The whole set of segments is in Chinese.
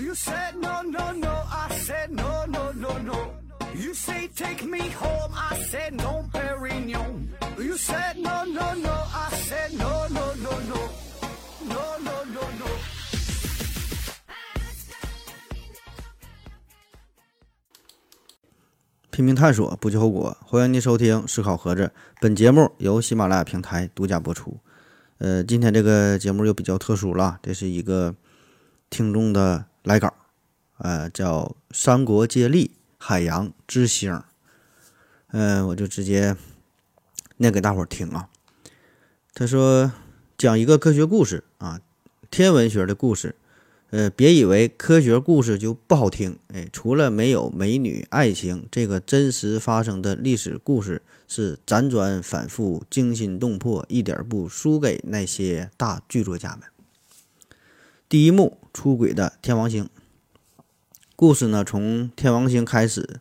You said no, no, no. I said no, no, no, no. You say take me home. I said no, Perignon. You said no, no, no. I said no, no, no, no. No, no, no, no. 拼命探索，不计后果。欢迎您收听《思考盒子》，本节目由喜马拉雅平台独家播出。呃，今天这个节目又比较特殊了，这是一个听众的来稿，呃，叫《三国接力海洋之星》。嗯、我就直接念给大伙儿听啊。他说，讲一个科学故事啊，天文学的故事。呃，别以为科学故事就不好听，哎，除了没有美女、爱情，这个真实发生的历史故事是辗转反复、惊心动魄，一点不输给那些大剧作家们。第一幕，出轨的天王星。故事呢，从天王星开始，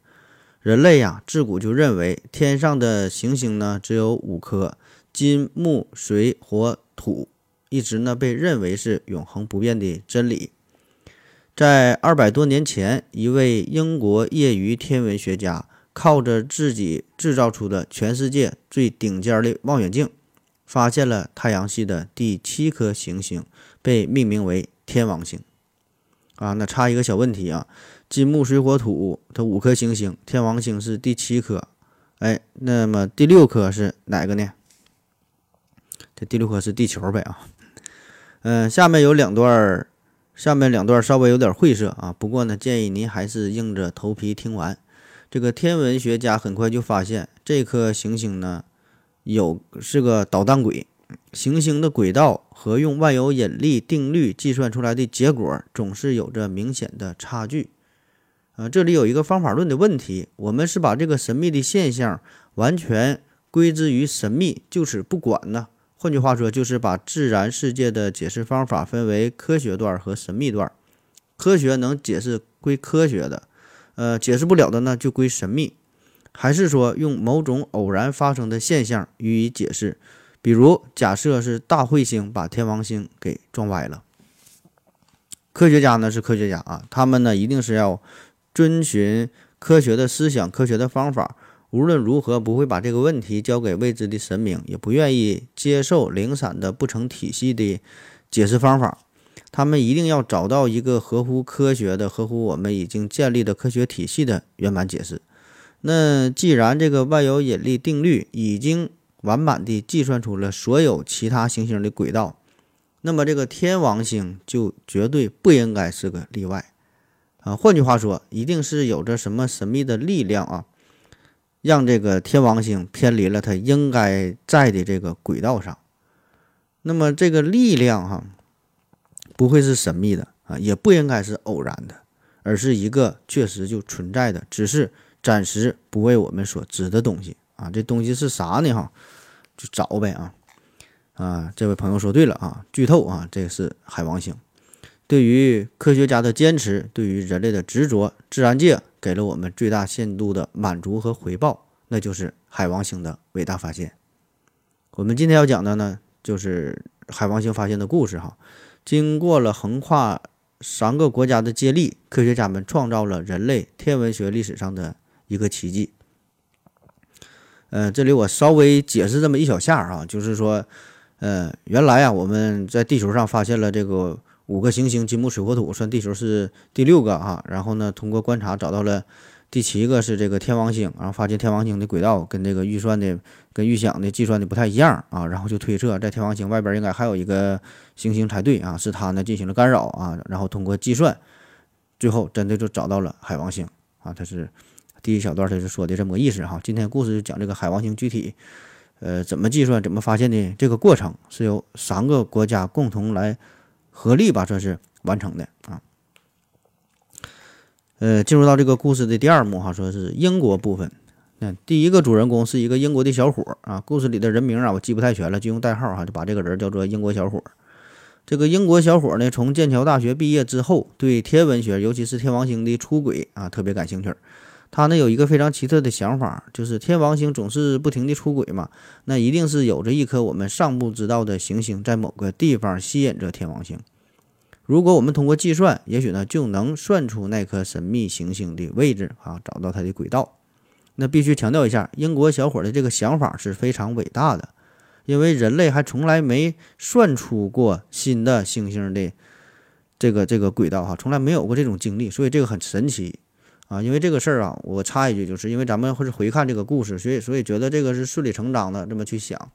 人类呀，自古就认为天上的行星呢只有五颗：金、木、水、火、土，一直呢被认为是永恒不变的真理。在二百多年前，一位英国业余天文学家靠着自己制造出的全世界最顶尖的望远镜，发现了太阳系的第七颗行星，被命名为天王星。啊，那插一个小问题啊，金木水火土它五颗行星，天王星是第七颗，哎，那么第六颗是哪个呢？这第六颗是地球呗啊。嗯、下面有两段儿。下面两段稍微有点晦涩啊，不过呢，建议您还是硬着头皮听完。这个天文学家很快就发现，这颗行星呢有是个捣蛋鬼，行星的轨道和用万有引力定律计算出来的结果总是有着明显的差距。呃，这里有一个方法论的问题，我们是把这个神秘的现象完全归之于神秘，就此不管呢？换句话说，就是把自然世界的解释方法分为科学段和神秘段。科学能解释归科学的，呃，解释不了的呢就归神秘。还是说用某种偶然发生的现象予以解释？比如假设是大彗星把天王星给撞歪了。科学家呢是科学家啊，他们呢一定是要遵循科学的思想、科学的方法。无论如何，不会把这个问题交给未知的神明，也不愿意接受零散的不成体系的解释方法。他们一定要找到一个合乎科学的、合乎我们已经建立的科学体系的圆满解释。那既然这个万有引力定律已经完满地计算出了所有其他行星的轨道，那么这个天王星就绝对不应该是个例外啊！换句话说，一定是有着什么神秘的力量啊！让这个天王星偏离了它应该在的这个轨道上，那么这个力量哈、不会是神秘的啊，也不应该是偶然的，而是一个确实就存在的，只是暂时不为我们所知的东西啊。这东西是啥呢？哈，就找呗啊啊！这位朋友说对了啊，剧透啊，这个是海王星。对于科学家的坚持，对于人类的执着，自然界给了我们最大限度的满足和回报，那就是海王星的伟大发现。我们今天要讲的呢，就是海王星发现的故事哈。经过了横跨三个国家的接力，科学家们创造了人类天文学历史上的一个奇迹。呃，这里我稍微解释这么一小下啊，就是说，呃，原来啊，我们在地球上发现了这个五个行星，金木水火土，算地球是第六个啊。然后呢，通过观察找到了第七个是这个天王星，然后发现天王星的轨道跟这个预算的、跟预想的计算的不太一样啊。然后就推测在天王星外边应该还有一个行星才对啊，是它呢进行了干扰啊。然后通过计算，最后真的就找到了海王星啊。它是第一小段，它是说的这么个意思哈。今天故事就讲这个海王星具体呃怎么计算、怎么发现的这个过程，是由三个国家共同来合力吧，算是完成的啊。呃，进入到这个故事的第二幕哈，说是英国部分。那第一个主人公是一个英国的小伙儿啊，故事里的人名啊我记不太全了，就用代号哈，就把这个人叫做英国小伙儿。这个英国小伙儿呢，从剑桥大学毕业之后，对天文学，尤其是天王星的出轨啊，特别感兴趣。他呢有一个非常奇特的想法，就是天王星总是不停地出轨嘛，那一定是有着一颗我们尚不知道的行星在某个地方吸引着天王星。如果我们通过计算，也许呢就能算出那颗神秘行星的位置啊，找到它的轨道。那必须强调一下，英国小伙的这个想法是非常伟大的，因为人类还从来没算出过新的星星的这个这个轨道哈，从来没有过这种经历，所以这个很神奇啊。因为这个事儿啊，我插一句，就是因为咱们会是回看这个故事，所以所以觉得这个是顺理成章的这么去想。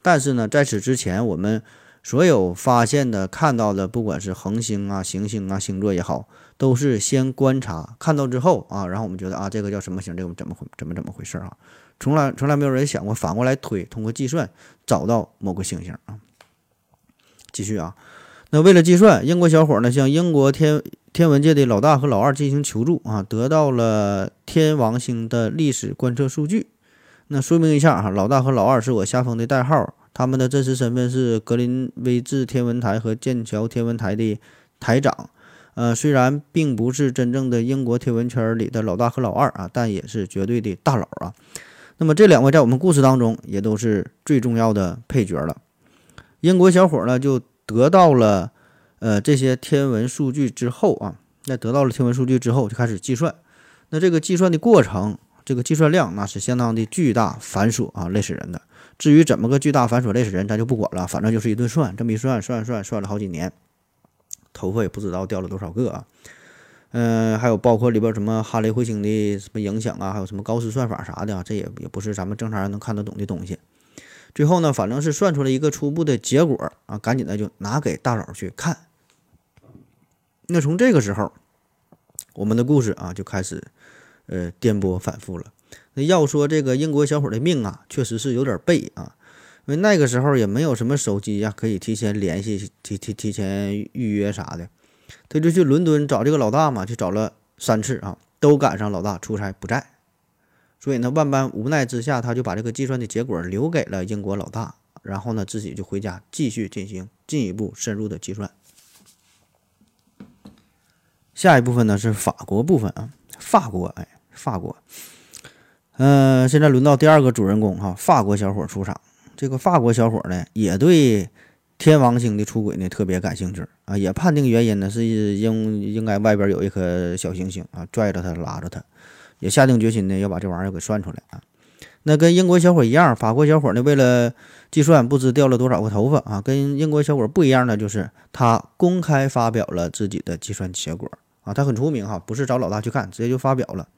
但是呢，在此之前，我们所有发现的、看到的，不管是恒星啊、行星啊、星座也好，都是先观察，看到之后啊，然后我们觉得啊，这个叫什么星，这个怎么回怎么怎么回事啊？从来从来没有人想过反过来推，通过计算找到某个星星啊。继续啊，那为了计算，英国小伙呢向英国天天文界的老大和老二进行求助啊，得到了天王星的历史观测数据。那说明一下哈，老大和老二是我下封的代号。他们的真实身份是格林威治天文台和剑桥天文台的台长，呃，虽然并不是真正的英国天文圈里的老大和老二啊，但也是绝对的大佬啊。那么这两位在我们故事当中也都是最重要的配角了。英国小伙呢就得到了呃这些天文数据之后啊，在得到了天文数据之后就开始计算。那这个计算的过程，这个计算量那是相当的巨大繁琐啊，累死人的。至于怎么个巨大繁琐累死人，咱就不管了，反正就是一顿算，这么一算，算算算了好几年，头发也不知道掉了多少个啊。嗯，还有包括里边什么哈雷彗星的什么影响啊，还有什么高斯算法啥的啊，这也也不是咱们正常人能看得懂的东西。最后呢，反正是算出来一个初步的结果啊，赶紧的就拿给大佬去看。那从这个时候，我们的故事啊就开始呃颠簸反复了。那要说这个英国小伙的命啊，确实是有点背啊，因为那个时候也没有什么手机呀，可以提前联系、提提提前预约啥的。他就去伦敦找这个老大嘛，去找了三次啊，都赶上老大出差不在，所以呢，万般无奈之下，他就把这个计算的结果留给了英国老大，然后呢，自己就回家继续进行进一步深入的计算。下一部分呢是法国部分啊，法国，哎，法国。嗯，现在轮到第二个主人公哈，法国小伙出场。这个法国小伙呢，也对天王星的出轨呢特别感兴趣啊，也判定原因呢是应应该外边有一颗小行星啊，拽着他拉着他，也下定决心呢要把这玩意儿给算出来啊。那跟英国小伙一样，法国小伙呢为了计算不知掉了多少个头发啊，跟英国小伙不一样的就是他公开发表了自己的计算结果啊，他很出名哈，不是找老大去看，直接就发表了。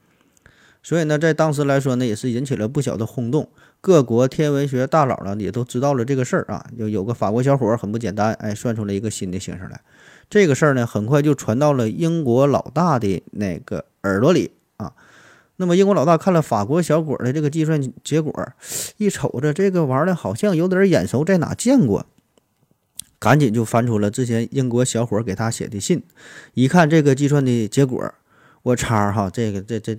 所以呢，在当时来说呢，也是引起了不小的轰动。各国天文学大佬呢，也都知道了这个事儿啊。有有个法国小伙很不简单，哎，算出了一个新的星星来。这个事儿呢，很快就传到了英国老大的那个耳朵里。那么，英国老大看了法国小伙的这个计算结果，一瞅着这个玩意儿好像有点眼熟，在哪见过？赶紧就翻出了之前英国小伙给他写的信，一看这个计算的结果，我叉哈，这个这这。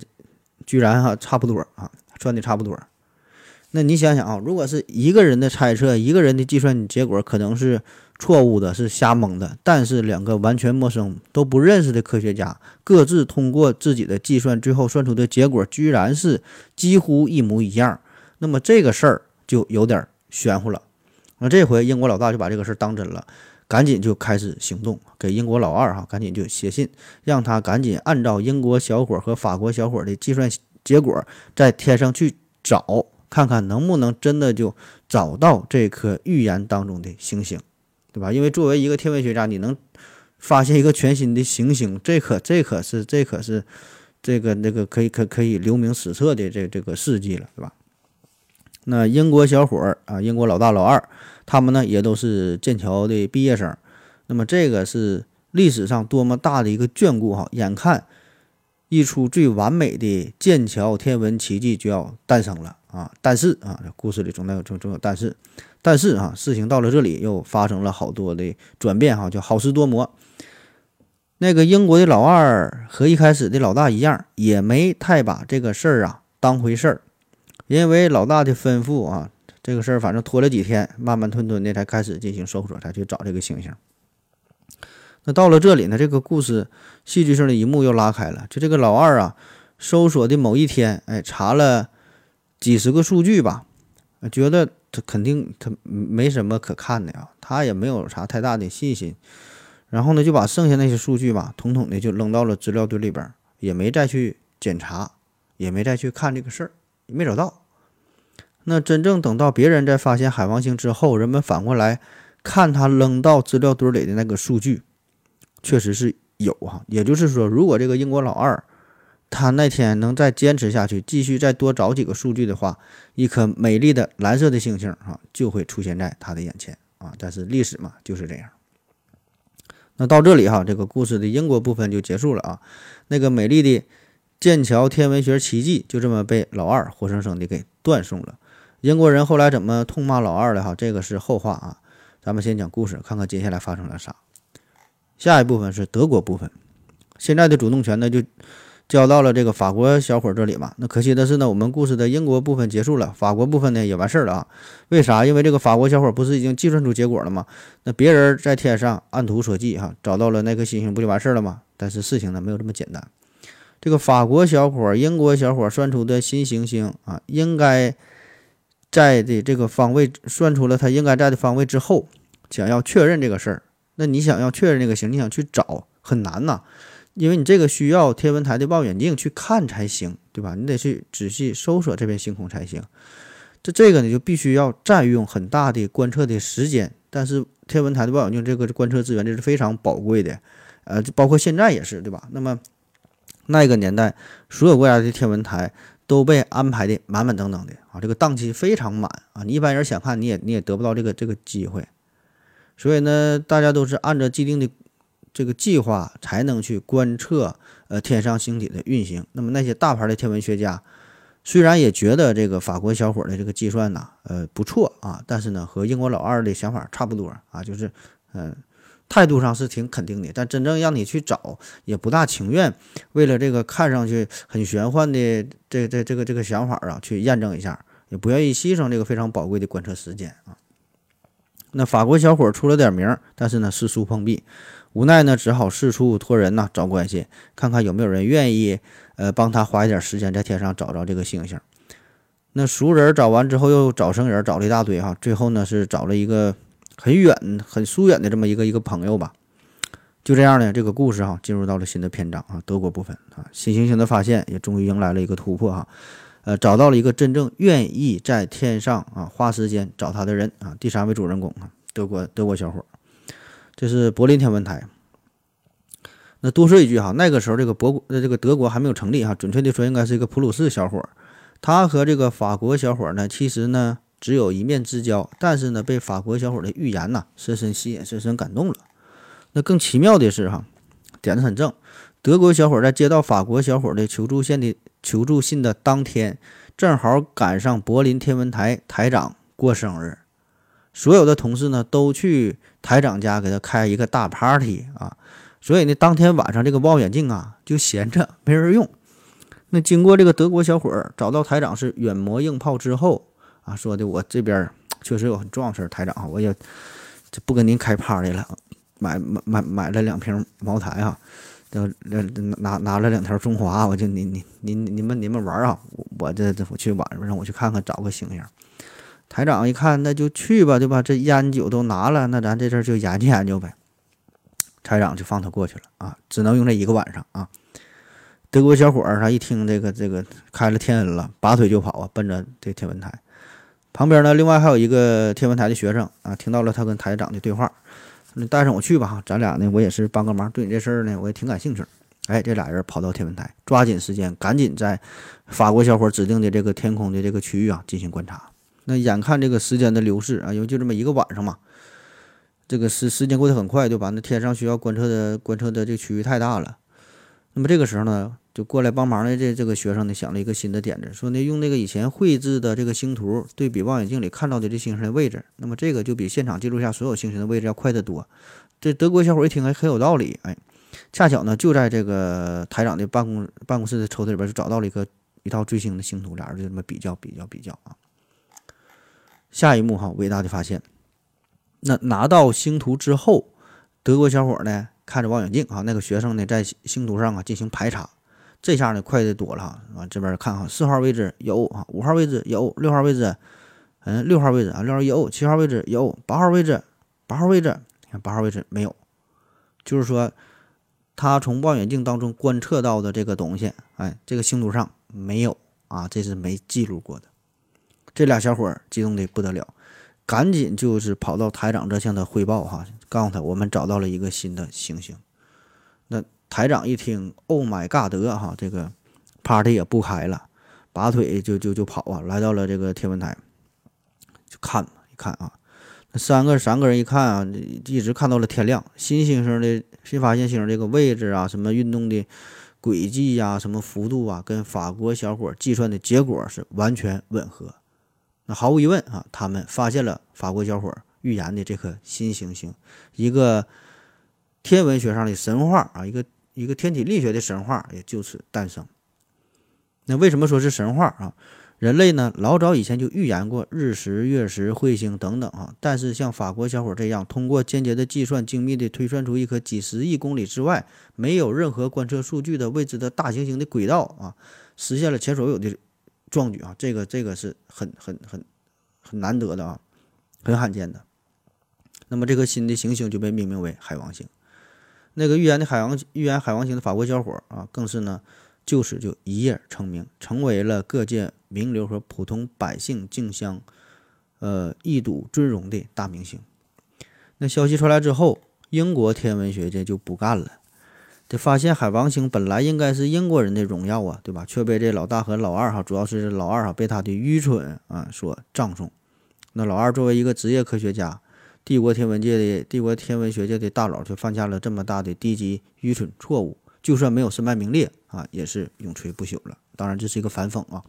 居然哈差不多啊，算的差不多。那你想想啊，如果是一个人的猜测，一个人的计算结果可能是错误的，是瞎蒙的。但是两个完全陌生、都不认识的科学家，各自通过自己的计算，最后算出的结果居然是几乎一模一样。那么这个事儿就有点玄乎了。那这回英国老大就把这个事儿当真了。赶紧就开始行动，给英国老二哈，赶紧就写信，让他赶紧按照英国小伙和法国小伙的计算结果，在天上去找，看看能不能真的就找到这颗预言当中的星星，对吧？因为作为一个天文学家，你能发现一个全新的行星，这可这可是这可是这个那个可以可可以留名史册的这这个事迹了，对吧？那英国小伙儿啊，英国老大老二。他们呢也都是剑桥的毕业生，那么这个是历史上多么大的一个眷顾哈！眼看一出最完美的剑桥天文奇迹就要诞生了啊！但是啊，故事里总有总总有但是，但是啊，事情到了这里又发生了好多的转变哈，就好事多磨。那个英国的老二和一开始的老大一样，也没太把这个事儿啊当回事儿，因为老大的吩咐啊。这个事儿反正拖了几天，慢慢吞吞的才开始进行搜索，才去找这个星星。那到了这里呢，这个故事戏剧性的一幕又拉开了。就这个老二啊，搜索的某一天，哎，查了几十个数据吧，觉得他肯定他没什么可看的呀，他也没有啥太大的信心。然后呢就把剩下那些数据吧，统统的就扔到了资料堆里边，也没再去检查，也没再去看这个事儿，没找到。那真正等到别人在发现海王星之后，人们反过来看他扔到资料堆里的那个数据，确实是有哈。也就是说，如果这个英国老二他那天能再坚持下去，继续再多找几个数据的话，一颗美丽的蓝色的星星哈就会出现在他的眼前啊。但是历史嘛就是这样。那到这里哈，这个故事的英国部分就结束了啊。那个美丽的剑桥天文学奇迹就这么被老二活生生的给断送了。英国人后来怎么痛骂老二的哈，这个是后话啊。咱们先讲故事，看看接下来发生了啥。下一部分是德国部分，现在的主动权呢就交到了这个法国小伙这里嘛。那可惜的是呢，我们故事的英国部分结束了，法国部分呢也完事儿了啊。为啥？因为这个法国小伙不是已经计算出结果了吗？那别人在天上按图索骥哈，找到了那颗星星，不就完事儿了吗？但是事情呢没有这么简单。这个法国小伙、英国小伙算出的新行星啊，应该。在的这个方位算出了它应该在的方位之后，想要确认这个事儿，那你想要确认这个星，你想去找很难呐，因为你这个需要天文台的望远镜去看才行，对吧？你得去仔细搜索这片星空才行。这这个呢就必须要占用很大的观测的时间，但是天文台的望远镜这个观测资源这是非常宝贵的，呃，包括现在也是，对吧？那么那个年代，所有国家的天文台。都被安排的满满当当的啊，这个档期非常满啊，你一般人想看你也你也得不到这个这个机会，所以呢，大家都是按照既定的这个计划才能去观测呃天上星体的运行。那么那些大牌的天文学家虽然也觉得这个法国小伙的这个计算呐呃不错啊，但是呢和英国老二的想法差不多啊，就是嗯。态度上是挺肯定的，但真正让你去找，也不大情愿。为了这个看上去很玄幻的这这这个这个想法啊，去验证一下，也不愿意牺牲这个非常宝贵的观测时间啊。那法国小伙出了点名，但是呢四处碰壁，无奈呢只好四处托人呐找关系，看看有没有人愿意呃帮他花一点时间在天上找着这个星星。那熟人找完之后又找生人，找了一大堆哈，最后呢是找了一个。很远、很疏远的这么一个一个朋友吧，就这样呢，这个故事哈进入到了新的篇章啊，德国部分啊，新行星的发现也终于迎来了一个突破哈，呃，找到了一个真正愿意在天上啊花时间找他的人啊，第三位主人公啊，德国德国小伙，这是柏林天文台。那多说一句哈，那个时候这个博呃这个德国还没有成立哈，准确的说应该是一个普鲁士小伙，他和这个法国小伙呢，其实呢。只有一面之交，但是呢，被法国小伙的预言呐深深吸引，深深感动了。那更奇妙的是哈，点子很正。德国小伙在接到法国小伙的求助信的求助信的当天，正好赶上柏林天文台台长过生日，所有的同事呢都去台长家给他开一个大 party 啊，所以呢，当天晚上这个望远镜啊就闲着没人用。那经过这个德国小伙儿找到台长是远磨硬炮之后。啊，说的我这边确实有很重要事儿，台长，我也就不跟您开 party 了，买买买买了两瓶茅台啊，就拿拿了两条中华，我就你你你你们你们玩啊，我这这我去晚上让我去看看找个星星。台长一看那就去吧，对吧？这烟酒都拿了，那咱这事儿就研究研究呗。台长就放他过去了啊，只能用这一个晚上啊。德国小伙儿他一听这个这个开了天恩了，拔腿就跑啊，奔着这天文台。旁边呢，另外还有一个天文台的学生啊，听到了他跟台长的对话，你带上我去吧，咱俩呢，我也是帮个忙，对你这事儿呢，我也挺感兴趣。哎，这俩人跑到天文台，抓紧时间，赶紧在法国小伙指定的这个天空的这个区域啊进行观察。那眼看这个时间的流逝啊，因为就这么一个晚上嘛，这个时时间过得很快，对吧？那天上需要观测的观测的这个区域太大了。那么这个时候呢？就过来帮忙的这这个学生呢，想了一个新的点子，说呢用那个以前绘制的这个星图对比望远镜里看到的这星星的位置，那么这个就比现场记录下所有星星的位置要快得多。这德国小伙一听还很有道理，哎，恰巧呢就在这个台长的办公办公室的抽屉里边就找到了一个一套最新的星图，俩人就这么比较比较比较啊。下一幕哈，伟大的发现，那拿到星图之后，德国小伙呢看着望远镜啊，那个学生呢在星图上啊进行排查。这下呢快的多了哈，啊这边看哈，四号位置有啊，五号位置有，六号位置，嗯，六号位置啊，六号有，七号位置有，八号位置，八号位置，看八号位置没有，就是说，他从望远镜当中观测到的这个东西，哎，这个星图上没有啊，这是没记录过的。这俩小伙激动的不得了，赶紧就是跑到台长这向他汇报哈，告诉他我们找到了一个新的行星。那台长一听，Oh my God！哈，这个 party 也不开了，拔腿就就就跑啊，来到了这个天文台，就看吧，一看啊，那三个三个人一看啊，一直看到了天亮。新星星的新发现星这个位置啊，什么运动的轨迹呀，什么幅度啊，跟法国小伙计算的结果是完全吻合。毫无疑问啊，他们发现了法国小伙预言的这颗新行星，一个天文学上的神话啊，一个一个天体力学的神话也就此诞生。那为什么说是神话啊？人类呢，老早以前就预言过日食、月食、彗星等等啊，但是像法国小伙这样通过间接的计算，精密的推算出一颗几十亿公里之外没有任何观测数据的未知的大行星的轨道啊，实现了前所未有的。壮举啊，这个这个是很很很很难得的啊，很罕见的。那么这颗新的行星就被命名为海王星。那个预言的海王预言海王星的法国小伙啊，更是呢，就此就一夜成名，成为了各界名流和普通百姓竞相呃一睹尊荣的大明星。那消息传来之后，英国天文学界就不干了。这发现海王星本来应该是英国人的荣耀啊，对吧？却被这老大和老二哈，主要是老二哈，被他的愚蠢啊所葬送。那老二作为一个职业科学家，帝国天文界的帝国天文学界的大佬，却犯下了这么大的低级愚蠢错误，就算没有身败名裂啊，也是永垂不朽了。当然，这是一个反讽啊。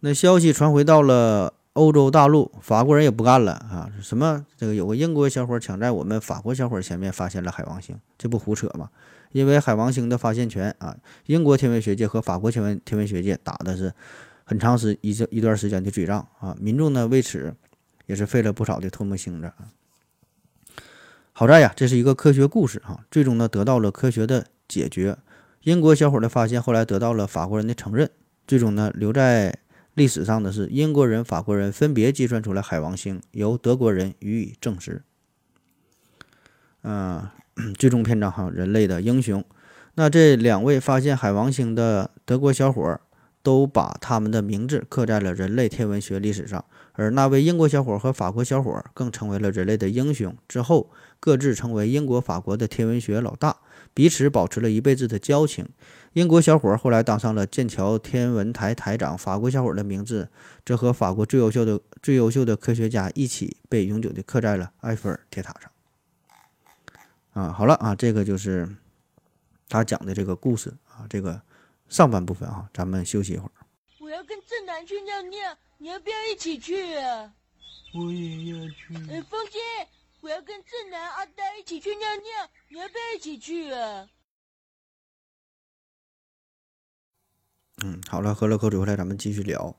那消息传回到了欧洲大陆，法国人也不干了啊！什么这个有个英国小伙抢在我们法国小伙前面发现了海王星，这不胡扯吗？因为海王星的发现权啊，英国天文学界和法国天文天文学界打的是很长时一一段时间的嘴仗啊，民众呢为此也是费了不少的唾沫星子啊。好在呀，这是一个科学故事哈，最终呢得到了科学的解决。英国小伙的发现后来得到了法国人的承认，最终呢留在历史上的是英国人、法国人分别计算出来海王星，由德国人予以证实。嗯。最终篇章哈，人类的英雄。那这两位发现海王星的德国小伙，都把他们的名字刻在了人类天文学历史上。而那位英国小伙和法国小伙更成为了人类的英雄。之后各自成为英国、法国的天文学老大，彼此保持了一辈子的交情。英国小伙后来当上了剑桥天文台台长，法国小伙的名字则和法国最优秀的、最优秀的科学家一起被永久的刻在了埃菲尔铁塔上。啊，好了啊，这个就是他讲的这个故事啊，这个上半部分啊，咱们休息一会儿。我要跟正南去尿尿，你要不要一起去啊？我也要去。哎，风姐，我要跟正南、阿呆一起去尿尿，你要不要一起去啊？嗯，好了，喝了口水回来，咱们继续聊。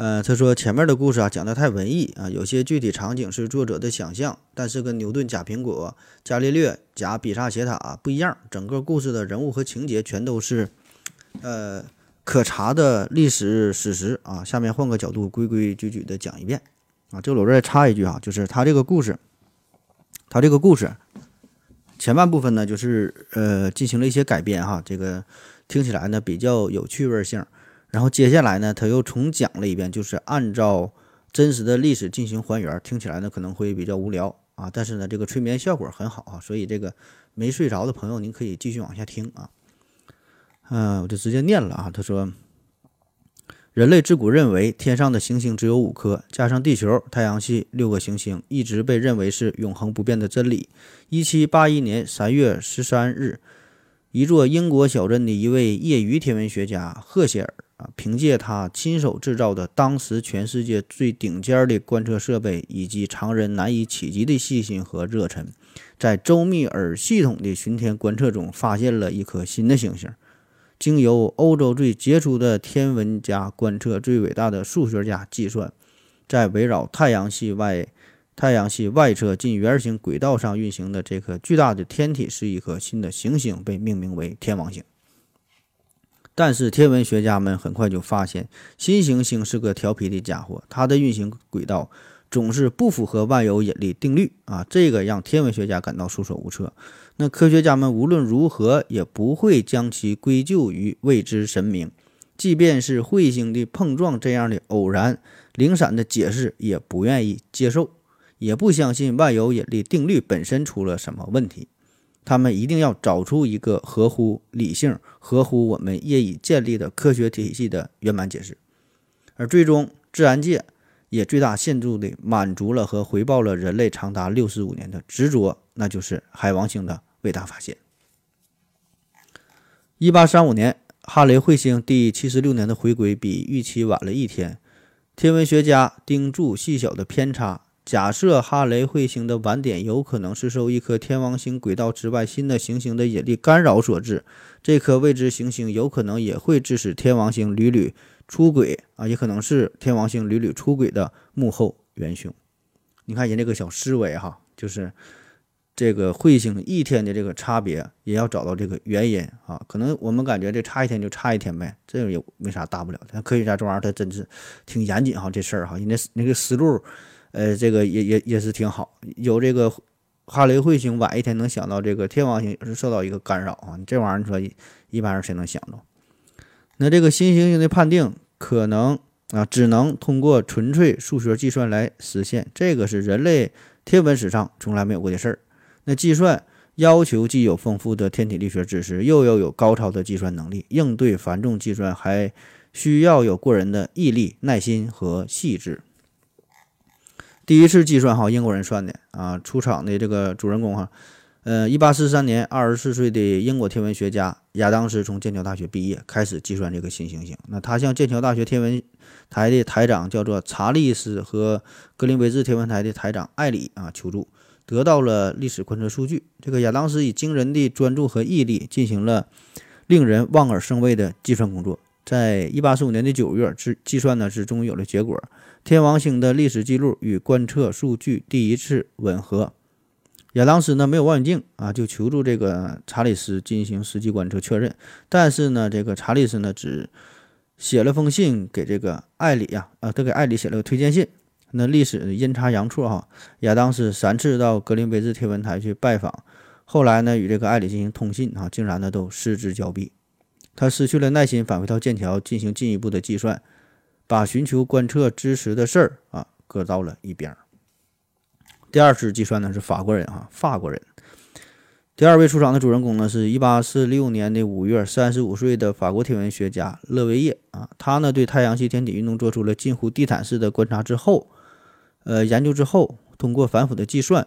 呃，他说前面的故事啊讲的太文艺啊，有些具体场景是作者的想象，但是跟牛顿假苹果、伽利略假比萨斜塔不一样，整个故事的人物和情节全都是呃可查的历史史实啊。下面换个角度，规规矩矩的讲一遍啊。这我再插一句啊，就是他这个故事，他这个故事前半部分呢，就是呃进行了一些改编哈，这个听起来呢比较有趣味性。然后接下来呢，他又重讲了一遍，就是按照真实的历史进行还原，听起来呢可能会比较无聊啊，但是呢这个催眠效果很好啊，所以这个没睡着的朋友您可以继续往下听啊。嗯，我就直接念了啊。他说，人类自古认为天上的行星只有五颗，加上地球、太阳系六个行星，一直被认为是永恒不变的真理。一七八一年三月十三日，一座英国小镇的一位业余天文学家赫歇尔。啊，凭借他亲手制造的当时全世界最顶尖的观测设备，以及常人难以企及的细心和热忱，在周密而系统的巡天观测中，发现了一颗新的行星。经由欧洲最杰出的天文家观测，最伟大的数学家计算，在围绕太阳系外太阳系外侧近圆形轨道上运行的这颗巨大的天体，是一颗新的行星，被命名为天王星。但是天文学家们很快就发现，新行星是个调皮的家伙，它的运行轨道总是不符合万有引力定律啊，这个让天文学家感到束手无策。那科学家们无论如何也不会将其归咎于未知神明，即便是彗星的碰撞这样的偶然零散的解释，也不愿意接受，也不相信万有引力定律本身出了什么问题。他们一定要找出一个合乎理性、合乎我们业已建立的科学体系的圆满解释，而最终自然界。也最大限度地满足了和回报了人类长达六十五年的执着，那就是海王星的伟大发现。一八三五年，哈雷彗星第七十六年的回归比预期晚了一天。天文学家盯住细小的偏差，假设哈雷彗星的晚点有可能是受一颗天王星轨道之外新的行星的引力干扰所致。这颗未知行星有可能也会致使天王星屡屡。出轨啊，也可能是天王星屡屡出轨的幕后元凶。你看人这个小思维哈，就是这个彗星一天的这个差别，也要找到这个原因啊。可能我们感觉这差一天就差一天呗，这也没啥大不了的。科学家这玩意儿他真是挺严谨哈，这事儿哈，人家那个思路，呃，这个也也也是挺好。有这个哈雷彗星晚一天能想到这个天王星是受到一个干扰啊，这玩意儿你说一般人谁能想着？那这个新行星的判定可能啊，只能通过纯粹数学计算来实现，这个是人类天文史上从来没有过的事儿。那计算要求既有丰富的天体力学知识，又要有高超的计算能力，应对繁重计算还需要有过人的毅力、耐心和细致。第一次计算哈，英国人算的啊，出场的这个主人公哈。呃，一八四三年，二十四岁的英国天文学家亚当斯从剑桥大学毕业，开始计算这个新行星。那他向剑桥大学天文台的台长叫做查利斯和格林威治天文台的台长艾里啊求助，得到了历史观测数据。这个亚当斯以惊人的专注和毅力，进行了令人望而生畏的计算工作。在一八四五年的九月，计计算呢是终于有了结果，天王星的历史记录与观测数据第一次吻合。亚当斯呢没有望远镜啊，就求助这个查理斯进行实际观测确认。但是呢，这个查理斯呢只写了封信给这个艾里呀，啊，他给艾里写了个推荐信。那历史阴差阳错哈，亚当斯三次到格林威治天文台去拜访，后来呢与这个艾里进行通信啊，竟然呢都失之交臂。他失去了耐心，返回到剑桥进行进一步的计算，把寻求观测支持的事儿啊搁到了一边。第二次计算呢是法国人啊，法国人。第二位出场的主人公呢是1846年的5月，35岁的法国天文学家勒维耶啊。他呢对太阳系天体运动做出了近乎地毯式的观察之后，呃研究之后，通过反复的计算、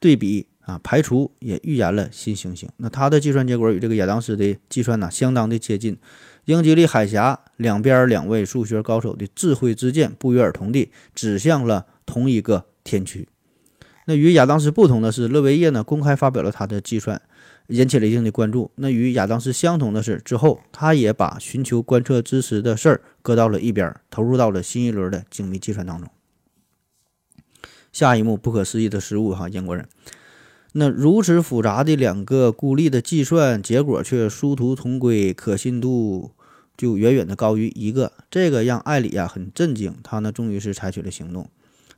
对比啊排除，也预言了新行星。那他的计算结果与这个亚当斯的计算呢相当的接近。英吉利海峡两边两位数学高手的智慧之剑不约而同地指向了同一个天区。那与亚当斯不同的是，勒维耶呢公开发表了他的计算，引起了一定的关注。那与亚当斯相同的是，之后他也把寻求观测支持的事儿搁到了一边，投入到了新一轮的精密计算当中。下一幕不可思议的失误哈，英国人。那如此复杂的两个孤立的计算结果却殊途同归，可信度就远远的高于一个，这个让艾里呀很震惊。他呢终于是采取了行动。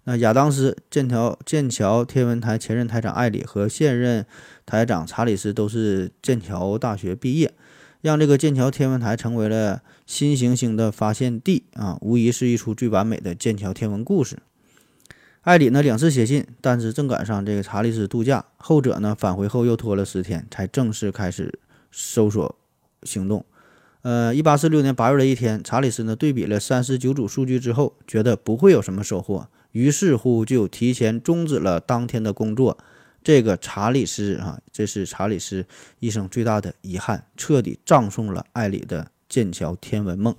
那亚当斯、剑桥剑桥天文台前任台长艾里和现任台长查理斯都是剑桥大学毕业，让这个剑桥天文台成为了新行星的发现地啊，无疑是一出最完美的剑桥天文故事。艾里呢两次写信，但是正赶上这个查理斯度假，后者呢返回后又拖了十天才正式开始搜索行动。呃，一八四六年八月的一天，查理斯呢对比了三十九组数据之后，觉得不会有什么收获。于是乎，就提前终止了当天的工作。这个查理斯啊，这是查理斯一生最大的遗憾，彻底葬送了艾里的剑桥天文梦。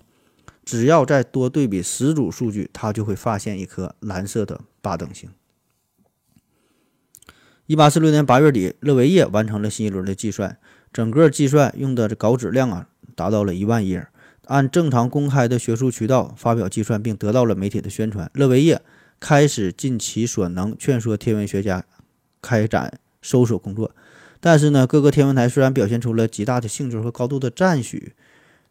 只要再多对比十组数据，他就会发现一颗蓝色的八等星。一八四六年八月底，勒维耶完成了新一轮的计算，整个计算用的这稿纸量啊，达到了一万页。按正常公开的学术渠道发表计算，并得到了媒体的宣传。勒维耶。开始尽其所能劝说天文学家开展搜索工作，但是呢，各个天文台虽然表现出了极大的兴趣和高度的赞许，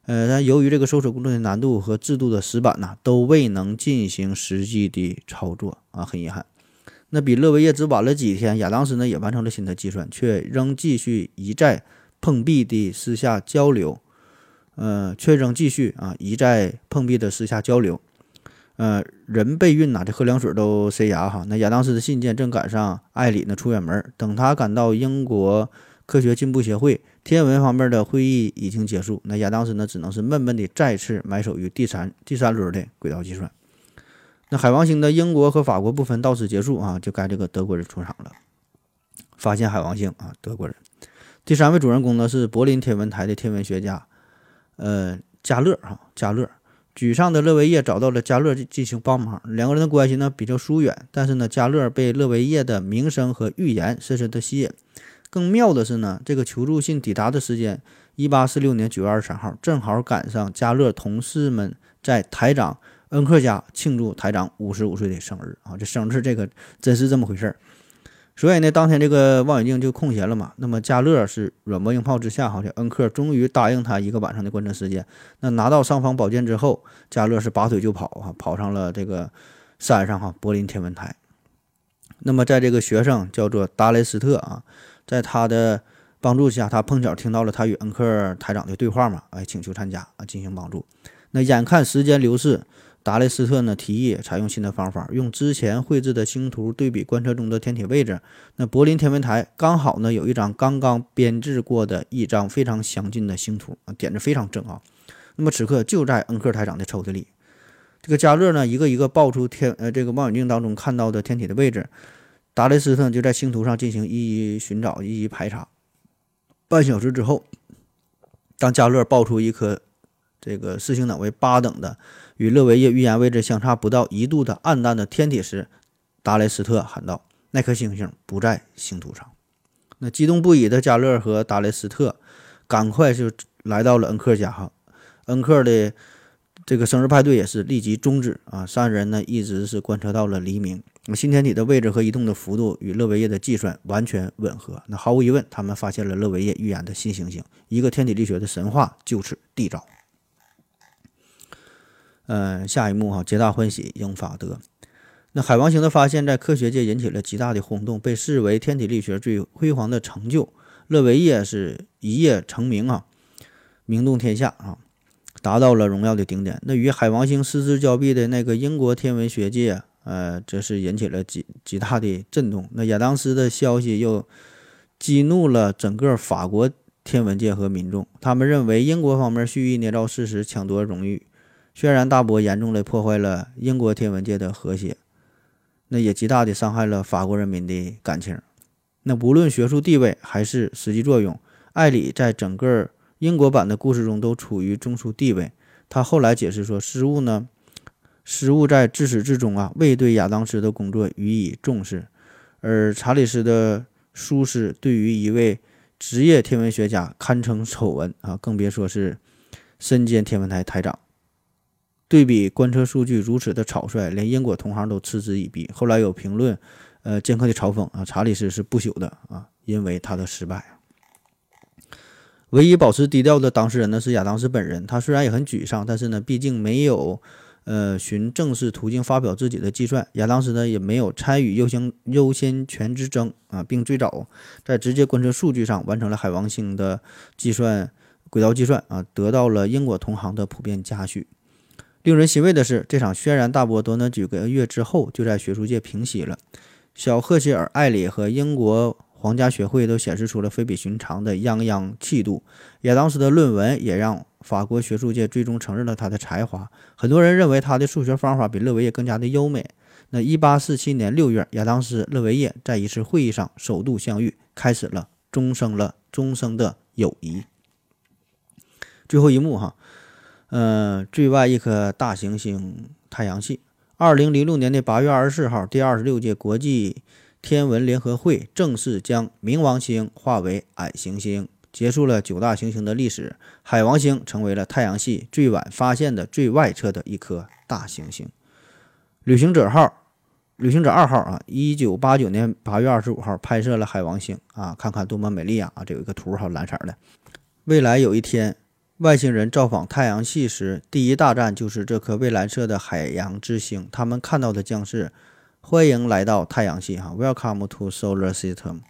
呃，但由于这个搜索工作的难度和制度的死板呐，都未能进行实际的操作啊，很遗憾。那比勒维耶只晚了几天，亚当斯呢也完成了新的计算，却仍继续一再碰壁的私下交流，呃，却仍继续啊一再碰壁的私下交流。呃，人备孕呐，这喝凉水都塞牙哈。那亚当斯的信件正赶上艾里呢出远门，等他赶到英国科学进步协会。天文方面的会议已经结束，那亚当斯呢，只能是闷闷地再次埋首于第三第三轮的轨道计算。那海王星的英国和法国部分到此结束啊，就该这个德国人出场了，发现海王星啊，德国人。第三位主人公呢是柏林天文台的天文学家，呃，加勒哈，加勒。沮丧的勒维叶找到了加勒进行帮忙，两个人的关系呢比较疏远，但是呢，加勒被勒维叶的名声和预言深深的吸引。更妙的是呢，这个求助信抵达的时间，一八四六年九月二十三号，正好赶上加勒同事们在台长恩克家庆祝台长五十五岁的生日啊！这生日这个真是这么回事儿。所以呢，当天这个望远镜就空闲了嘛。那么加勒是软磨硬泡之下，好像恩克终于答应他一个晚上的观测时间。那拿到尚方宝剑之后，加勒是拔腿就跑啊，跑上了这个山上哈，柏林天文台。那么在这个学生叫做达雷斯特啊。在他的帮助下，他碰巧听到了他与恩克台长的对话嘛，哎，请求参加啊，进行帮助。那眼看时间流逝，达雷斯特呢提议采用新的方法，用之前绘制的星图对比观测中的天体位置。那柏林天文台刚好呢有一张刚刚编制过的一张非常详尽的星图啊，点子非常正啊。那么此刻就在恩克台长的抽屉里，这个加热呢一个一个爆出天呃这个望远镜当中看到的天体的位置。达雷斯特就在星图上进行一一寻找、一一排查。半小时之后，当加勒爆出一颗这个四星等为八等的、与勒维叶预言位置相差不到一度的暗淡的天体时，达雷斯特喊道：“那颗星星不在星图上。”那激动不已的加勒和达雷斯特赶快就来到了恩克家。哈，恩克的这个生日派对也是立即终止啊！三人呢一直是观测到了黎明。那新天体的位置和移动的幅度与勒维叶的计算完全吻合。那毫无疑问，他们发现了勒维叶预言的新行星，一个天体力学的神话就此缔造。嗯，下一幕哈，皆大欢喜，英法德。那海王星的发现，在科学界引起了极大的轰动，被视为天体力学最辉煌的成就。勒维叶是一夜成名啊，名动天下啊，达到了荣耀的顶点。那与海王星失之交臂的那个英国天文学界。呃，这是引起了极极大的震动。那亚当斯的消息又激怒了整个法国天文界和民众，他们认为英国方面蓄意捏造事实、抢夺荣誉、轩然大波，严重的破坏了英国天文界的和谐，那也极大的伤害了法国人民的感情。那无论学术地位还是实际作用，艾里在整个英国版的故事中都处于中枢地位。他后来解释说，失误呢？失误在自始至终啊，未对亚当斯的工作予以重视，而查理斯的疏失对于一位职业天文学家堪称丑闻啊，更别说是身兼天文台台长。对比观测数据如此的草率，连英国同行都嗤之以鼻。后来有评论，呃，尖刻的嘲讽啊，查理斯是不朽的啊，因为他的失败。唯一保持低调的当事人呢是亚当斯本人，他虽然也很沮丧，但是呢，毕竟没有。呃，循正式途径发表自己的计算，亚当斯呢也没有参与优先优先权之争啊，并最早在直接观测数据上完成了海王星的计算轨道计算啊，得到了英国同行的普遍嘉许。令人欣慰的是，这场轩然大波短短几个月之后就在学术界平息了。小赫歇尔、艾里和英国。皇家学会都显示出了非比寻常的泱泱气度。亚当斯的论文也让法国学术界最终承认了他的才华。很多人认为他的数学方法比勒维叶更加的优美。那1847年6月，亚当斯、勒维叶在一次会议上首度相遇，开始了终生了终生的友谊。最后一幕哈，呃，最外一颗大行星太阳系。2006年的8月24号，第二十六届国际。天文联合会正式将冥王星划为矮行星，结束了九大行星的历史。海王星成为了太阳系最晚发现的最外侧的一颗大行星。旅行者号，旅行者二号啊，一九八九年八月二十五号拍摄了海王星啊，看看多么美丽啊！这有一个图哈，蓝色的。未来有一天，外星人造访太阳系时，第一大站就是这颗蔚蓝色的海洋之星。他们看到的将是欢迎来到太阳系，哈，Welcome to Solar System。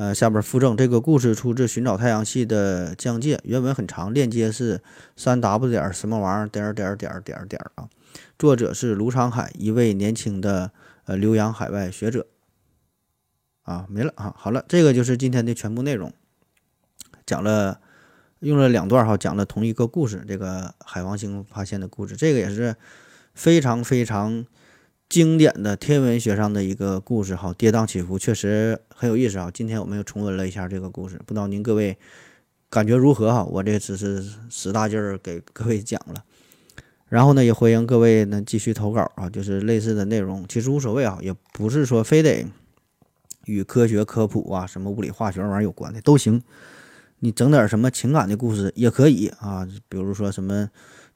呃，下边附赠这个故事出自《寻找太阳系的疆界》，原文很长，链接是三 w 点什么玩意儿点点点点点啊。作者是卢长海，一位年轻的呃留洋海外学者。啊，没了啊，好了，这个就是今天的全部内容，讲了用了两段哈，讲了同一个故事，这个海王星发现的故事，这个也是非常非常。经典的天文学上的一个故事，哈，跌宕起伏，确实很有意思啊。今天我们又重温了一下这个故事，不知道您各位感觉如何哈？我这只是使大劲儿给各位讲了，然后呢，也欢迎各位呢继续投稿啊，就是类似的内容，其实无所谓啊，也不是说非得与科学科普啊、什么物理化学玩意儿有关的都行，你整点什么情感的故事也可以啊，比如说什么。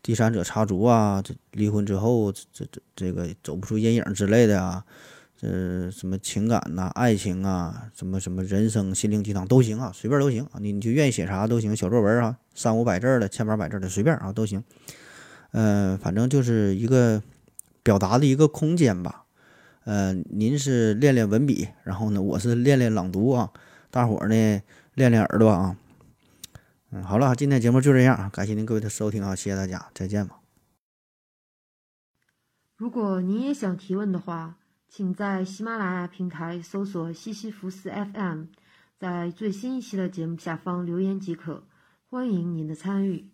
第三者插足啊，这离婚之后，这这这这个走不出阴影之类的啊，这什么情感呐、爱情啊，什么什么人生心灵鸡汤都行啊，随便都行啊，你你就愿意写啥都行，小作文啊，三五百字的、千八百字的，随便啊都行。嗯，反正就是一个表达的一个空间吧。呃，您是练练文笔，然后呢，我是练练朗读啊，大伙儿呢练练耳朵啊。嗯，好了，今天节目就这样，感谢您各位的收听啊，谢谢大家，再见吧。如果您也想提问的话，请在喜马拉雅平台搜索西西弗斯 FM，在最新一期的节目下方留言即可，欢迎您的参与。